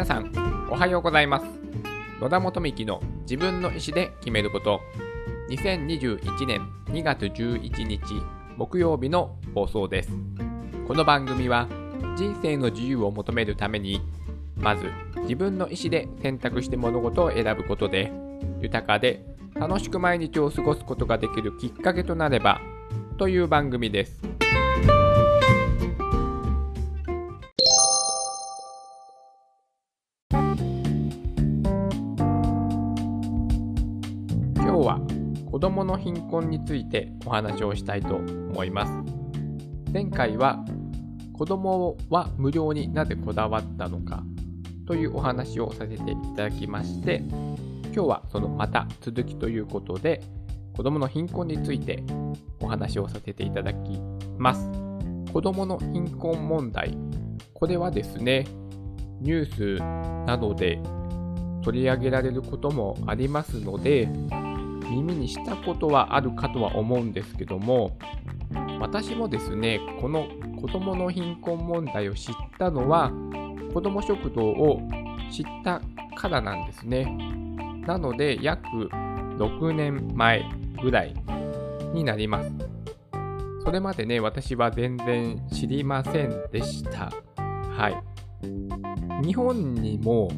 皆さんおはようございます。野田元幹の自分の意思で決めること。2021年2月11日木曜日の放送です。この番組は人生の自由を求めるためにまず自分の意思で選択して物事を選ぶことで豊かで楽しく毎日を過ごすことができるきっかけとなればという番組です。子どもの貧困についてお話をしたいと思います。前回は子どもは無料になぜこだわったのかというお話をさせていただきまして今日はそのまた続きということで子どもの貧困についてお話をさせていただきます。子どもの貧困問題これはですねニュースなどで取り上げられることもありますので耳にしたことはあるかとは思うんですけども私もですねこの子どもの貧困問題を知ったのは子ども食堂を知ったからなんですね。なので約6年前ぐらいになります。それまでね私は全然知りませんでした。はい。日本にも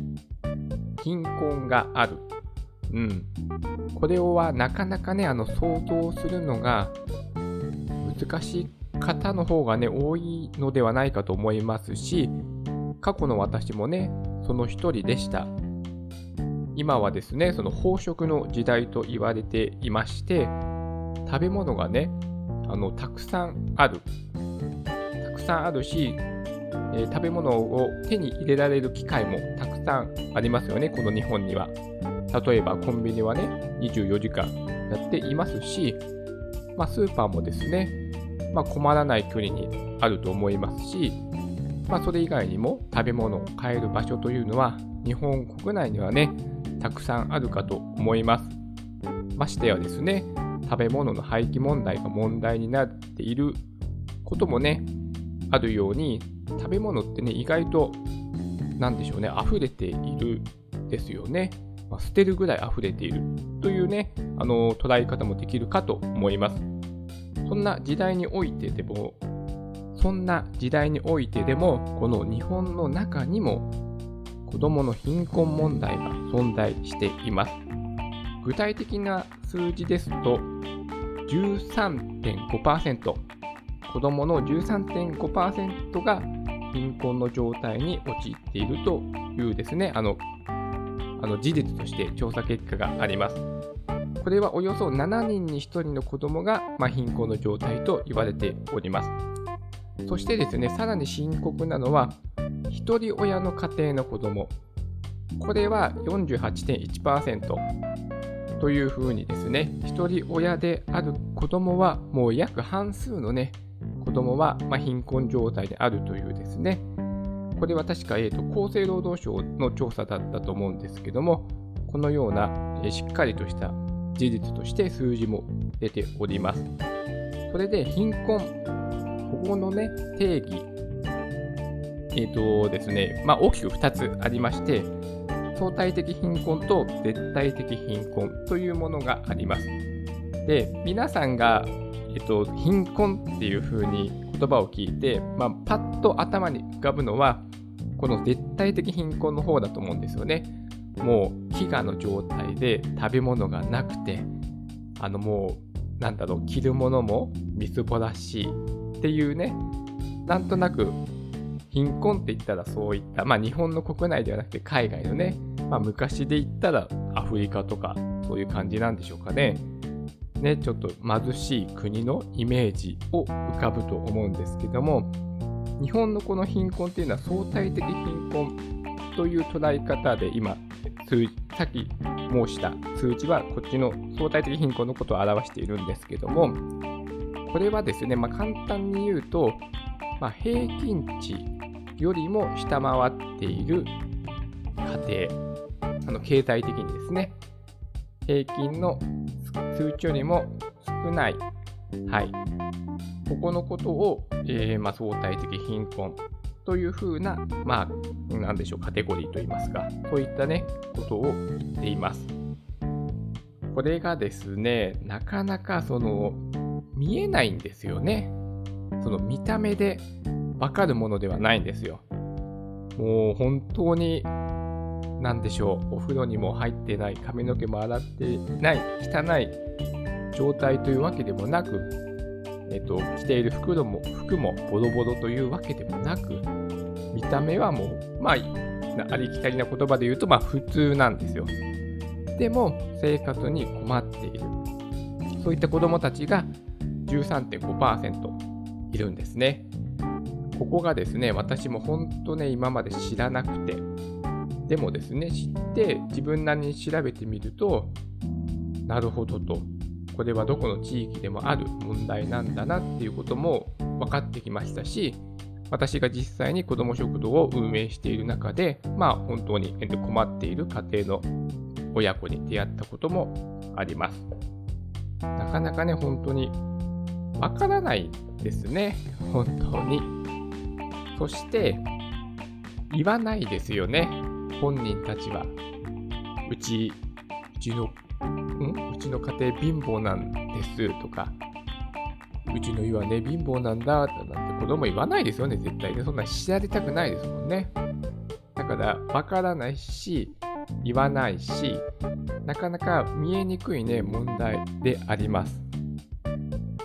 貧困がある。うん。これはなかなかね、あの、想像するのが難しい方の方がね、多いのではないかと思いますし、過去の私もね、その一人でした。今はですね、その飽食の時代と言われていまして、食べ物がね、あの、たくさんある。たくさんあるし、えー、食べ物を手に入れられる機会もたくさんありますよね、この日本には。例えばコンビニはね、24時間やっていますし、まあ、スーパーもですね、まあ、困らない国にあると思いますし、まあ、それ以外にも食べ物を買える場所というのは日本国内にはね、たくさんあるかと思います。ましてやですね、食べ物の廃棄問題が問題になっていることもね、あるように、食べ物ってね、意外と、なんでしょうね、溢れているですよね。まあ、捨てるぐらい溢れているというね、あの捉え方もできるかと思います。そんな時代においてでも、そんな時代においてでも、この日本の中にも子どもの貧困問題が存在しています。具体的な数字ですと、13.5%、子どもの13.5%が貧困の状態に陥っているというですね、あの、あの事実として調査結果があります。これはおよそ7人に1人の子どもが、まあ、貧困の状態と言われております。そしてですね、さらに深刻なのは、一人親の家庭の子ども。これは48.1%というふうにですね、一人親である子どもはもう約半数のね、子供は、ま貧困状態であるというですね、これは確か、えーと、厚生労働省の調査だったと思うんですけども、このような、え、しっかりとした事実として数字も出ております。それで貧困、ここのね、定義、えっ、ー、とですね、まあ、大きく2つありまして、相対的貧困と絶対的貧困というものがあります。で、皆さんがえっと、貧困っていう風に言葉を聞いて、まあ、パッと頭に浮かぶのは、この絶対的貧困の方だと思うんですよね。もう飢餓の状態で食べ物がなくて、あのもう、なんだろう、着るものもみすぼらしいっていうね、なんとなく貧困って言ったらそういった、まあ日本の国内ではなくて海外のね、まあ昔で言ったらアフリカとかそういう感じなんでしょうかね。ね、ちょっと貧しい国のイメージを浮かぶと思うんですけども、日本のこの貧困っていうのは相対的貧困という捉え方で今、数さっき申した数字はこっちの相対的貧困のことを表しているんですけども、これはですね、まあ、簡単に言うと、まあ、平均値よりも下回っている家庭、あの経済的にですね、平均の数値よりも少ない、はい、ここのことを、えー、まあ、相対的貧困というふうな、まあ、なんでしょう、カテゴリーといいますか、そういったね、ことを言っています。これがですね、なかなかその、見えないんですよね。その見た目でわかるものではないんですよ。もう本当に、なんでしょう、お風呂にも入ってない、髪の毛も洗ってない、汚い状態というわけでもなく、えっと、着ている服も服もボロボロというわけでもなく、見た目はもう、まあ、ありきたりな言葉で言うと、まあ普通なんですよ。でも、生活に困っている。そういった子供たちが13.5%いるんですね。ここがですね、私も本当ね、今まで知らなくて、でもですね、知って自分なりに調べてみると、なるほどと、これはどこの地域でもある問題なんだなっていうことも分かってきましたし、私が実際に子ども食堂を運営している中で、まあ本当に困っている家庭の親子に出会ったこともあります。なかなかね、本当にわからないですね。本当に。そして、言わないですよね。本人たちは。うち、うちの、んうちの家庭貧乏なんですとか、うちの家はね、貧乏なんだってなんて子供言わないですよね、絶対ね。そんな知られたくないですもんね。だから、わからないし、言わないし、なかなか見えにくいね、問題であります。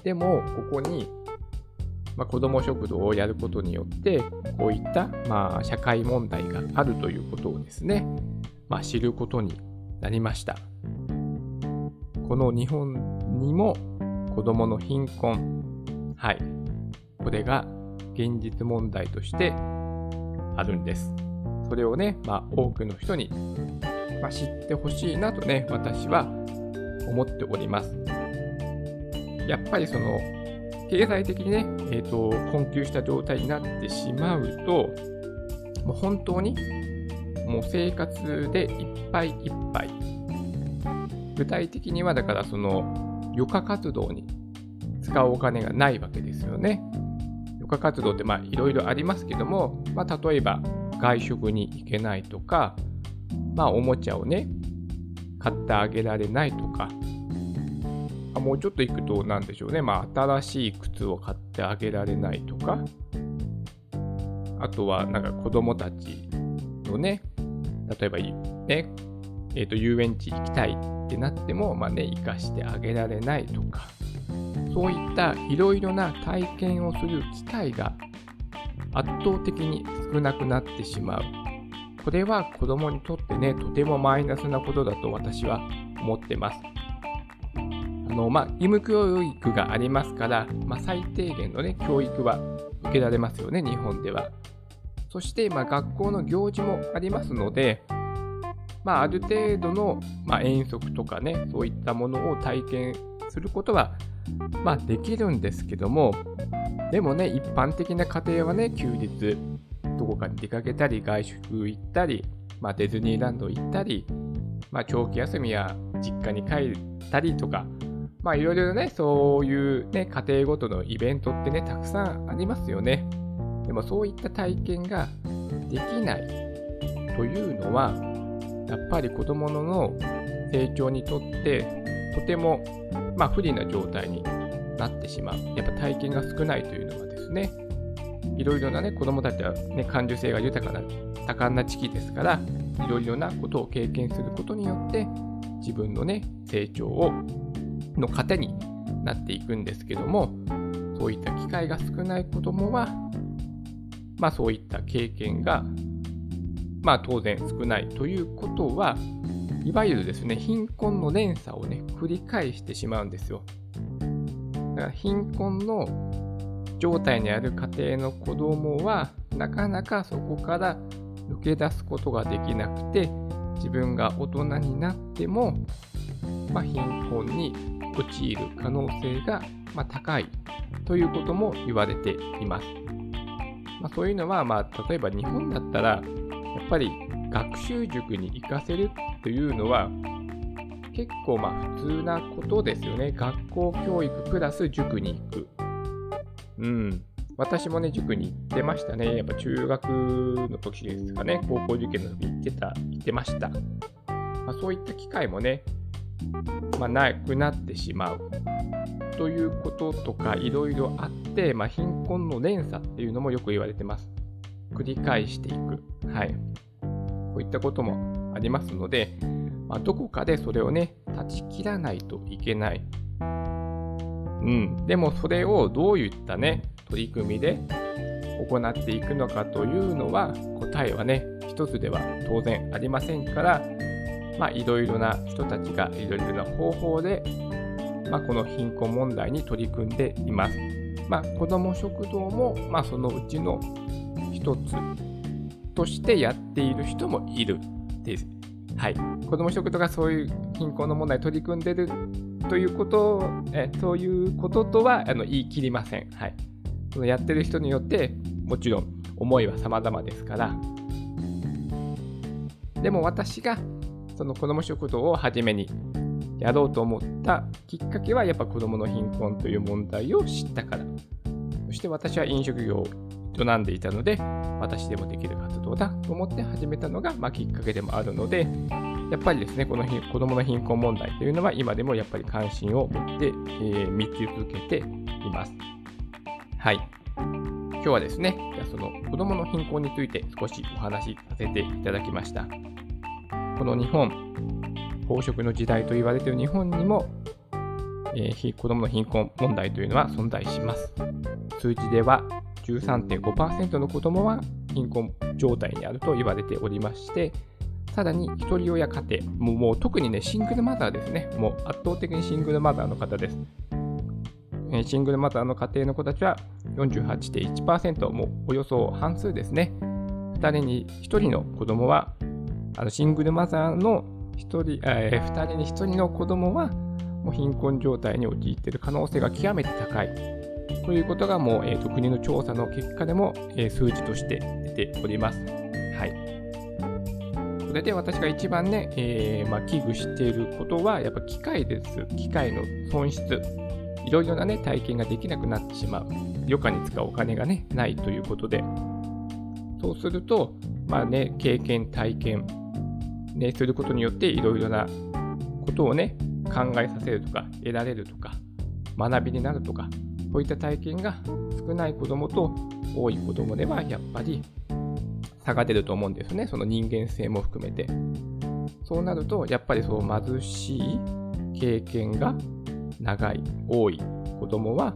でも、ここに、まあ、子ども食堂をやることによって、こういった、まあ、社会問題があるということをですね、まあ、知ることになりました。この日本にも子どもの貧困、はい、これが現実問題としてあるんです。それをね、まあ、多くの人に、まあ、知ってほしいなとね、私は思っております。やっぱりその、経済的にね、えっ、ー、と、困窮した状態になってしまうと、もう本当に、もう生活でいっぱいいっぱい。具体的には、だからその、余暇活動に使うお金がないわけですよね。余暇活動ってまあいろいろありますけども、まあ、例えば外食に行けないとか、まあ、おもちゃをね、買ってあげられないとかあ、もうちょっと行くと、なんでしょうね。まあ、新しい靴を買ってあげられないとか、あとは、なんか子供たちのね、例えば、ね、えっ、ー、と、遊園地行きたいってなっても、まあね、行かしてあげられないとか、そういったいろいろな体験をする機会が圧倒的に少なくなってしまう。これは子供にとってね、とてもマイナスなことだと私は思ってます。あの、まあ、義務教育がありますから、まあ、最低限の、ね、教育は受けられますよね、日本では。そして、まあ、学校の行事もありますので、まあ、ある程度の、まあ、遠足とかね、そういったものを体験することは、まあ、できるんですけども、でもね、一般的な家庭はね、休日、どこかに出かけたり、外食行ったり、まあ、ディズニーランド行ったり、まあ、長期休みや実家に帰ったりとか、まあいろいろね、そういうね、家庭ごとのイベントってね、たくさんありますよね。でもそういった体験ができないというのは、やっぱり子供の成長にとってとても、まあ、不利な状態になってしまう。やっぱ体験が少ないというのはですね、いろいろなね、子供たちはね、感受性が豊かな、多感な時期ですから、いろいろなことを経験することによって、自分のね、成長をの糧になっていくんですけども、そういった機会が少ない子どもは、まあそういった経験が、まあ当然少ないということは、いわゆるですね、貧困の連鎖をね、繰り返してしまうんですよ。だから貧困の状態にある家庭の子供は、なかなかそこから抜け出すことができなくて、自分が大人になっても、まあ、貧困に陥る可能性が、ま、高いということも言われています。まあ、そういうのは、まあ、例えば日本だったら、やっぱり学習塾に行かせるというのは、結構まあ普通なことですよね。学校教育プラス塾に行く。うん。私もね、塾に行ってましたね。やっぱ中学の時ですかね、高校受験の時行ってた、行ってました。まあ、そういった機会もね、まあ、なくなってしまうということとかいろいろあって、まあ、貧困の連鎖っていうのもよく言われてます。繰り返していく。はい。こういったこともありますので、まあ、どこかでそれをね、断ち切らないといけない。うん。でもそれをどういったね、取り組みで行っていくのかというのは、答えはね、一つでは当然ありませんから、まあ、いろいろな人たちがいろいろな方法で、まあ、この貧困問題に取り組んでいます。まあ、子ども食堂も、まあ、そのうちの一つとしてやっている人もいるです。はい。子ども食堂がそういう貧困の問題に取り組んでいるということえそういうこととはあの言い切りません。はい。そのやってる人によってもちろん思いは様々ですから。でも私がその子ども食堂を初めにやろうと思ったきっかけはやっぱ子どもの貧困という問題を知ったからそして私は飲食業営んでいたので私でもできる活動だと思って始めたのが、まあ、きっかけでもあるのでやっぱりですねこの子どもの貧困問題というのは今でもやっぱり関心を持って、えー、見続けています。はい。今日はですねじゃその子どもの貧困について少しお話しさせていただきました。この日本飽食の時代と言われている日本にも、えー、子どもの貧困問題というのは存在します。数字では13.5%の子どもは貧困状態にあると言われておりまして、さらに、ひとり親家庭、もうもう特にね、シングルマザーですね。もう圧倒的にシングルマザーの方です。えシングルマザーの家庭の子たちは48.1%、もうおよそ半数ですね。2人に1人の子供は、あのシングルマザーの1人、えー、2人に1人の子供はもう貧困状態に陥っている可能性が極めて高いということがもう、えーと、国の調査の結果でも、えー、数字として出ております。はい。それで私が一番ね、えー、まあ、危惧していることはやっぱ機械です。機械の損失。いろいろなね、体験ができなくなってしまう。余暇に使うお金がね、ないということで。そうすると、まあね、経験、体験、ね、することによっていろいろなことをね、考えさせるとか、得られるとか、学びになるとか、こういった体験が少ない子供と多い子供ではやっぱり差が出ると思うんですね。その人間性も含めて。そうなると、やっぱりそう貧しい経験が長い、多い子供は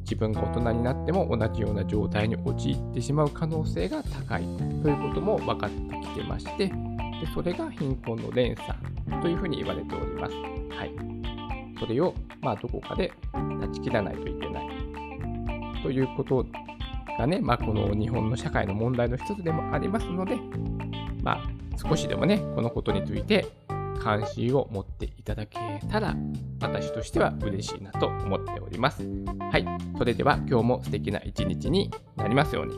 自分が大人になっても同じような状態に陥ってしまう可能性が高いということも分かってきてまして、でそれが貧困の連鎖というふうに言われております。はい。それを、まあ、どこかで断ち切らないといけない。ということがね、まあ、この日本の社会の問題の一つでもありますので、まあ、少しでもね、このことについて関心を持っていただけたら、私としては嬉しいなと思っております。はい。それでは今日も素敵な一日になりますように。